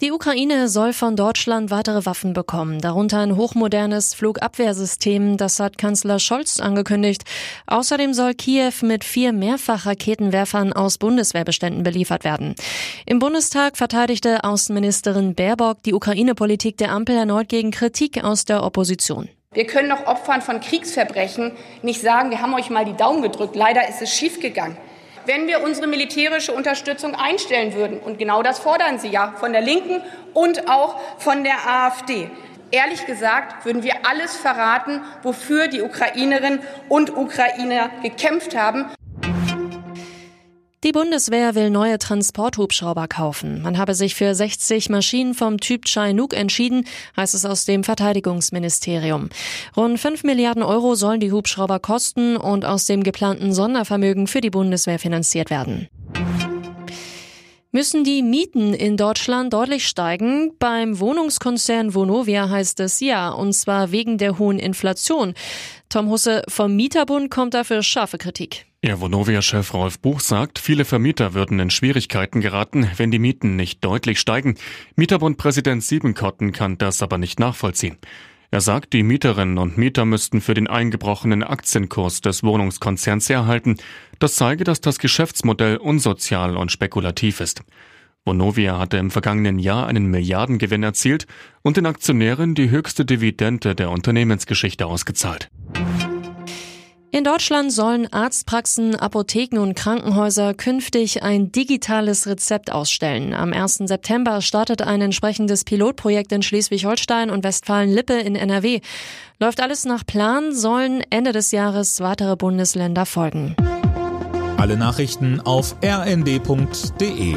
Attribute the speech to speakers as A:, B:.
A: Die Ukraine soll von Deutschland weitere Waffen bekommen, darunter ein hochmodernes Flugabwehrsystem, das hat Kanzler Scholz angekündigt. Außerdem soll Kiew mit vier Mehrfachraketenwerfern aus Bundeswehrbeständen beliefert werden. Im Bundestag verteidigte Außenministerin Baerbock die Ukraine-Politik der Ampel erneut gegen Kritik aus der Opposition.
B: Wir können noch Opfern von Kriegsverbrechen nicht sagen, wir haben euch mal die Daumen gedrückt. Leider ist es schiefgegangen wenn wir unsere militärische Unterstützung einstellen würden. Und genau das fordern Sie ja von der Linken und auch von der AfD. Ehrlich gesagt würden wir alles verraten, wofür die Ukrainerinnen und Ukrainer gekämpft haben.
A: Die Bundeswehr will neue Transporthubschrauber kaufen. Man habe sich für 60 Maschinen vom Typ Chinook entschieden, heißt es aus dem Verteidigungsministerium. Rund 5 Milliarden Euro sollen die Hubschrauber kosten und aus dem geplanten Sondervermögen für die Bundeswehr finanziert werden. Müssen die Mieten in Deutschland deutlich steigen? Beim Wohnungskonzern Vonovia heißt es ja, und zwar wegen der hohen Inflation. Tom Husse vom Mieterbund kommt dafür scharfe Kritik.
C: Ja, Vonovia-Chef Rolf Buch sagt, viele Vermieter würden in Schwierigkeiten geraten, wenn die Mieten nicht deutlich steigen. Mieterbund-Präsident Siebenkotten kann das aber nicht nachvollziehen. Er sagt, die Mieterinnen und Mieter müssten für den eingebrochenen Aktienkurs des Wohnungskonzerns herhalten. Das zeige, dass das Geschäftsmodell unsozial und spekulativ ist. Vonovia hatte im vergangenen Jahr einen Milliardengewinn erzielt und den Aktionären die höchste Dividende der Unternehmensgeschichte ausgezahlt.
A: In Deutschland sollen Arztpraxen, Apotheken und Krankenhäuser künftig ein digitales Rezept ausstellen. Am 1. September startet ein entsprechendes Pilotprojekt in Schleswig-Holstein und Westfalen-Lippe in NRW. Läuft alles nach Plan, sollen Ende des Jahres weitere Bundesländer folgen.
D: Alle Nachrichten auf rnd.de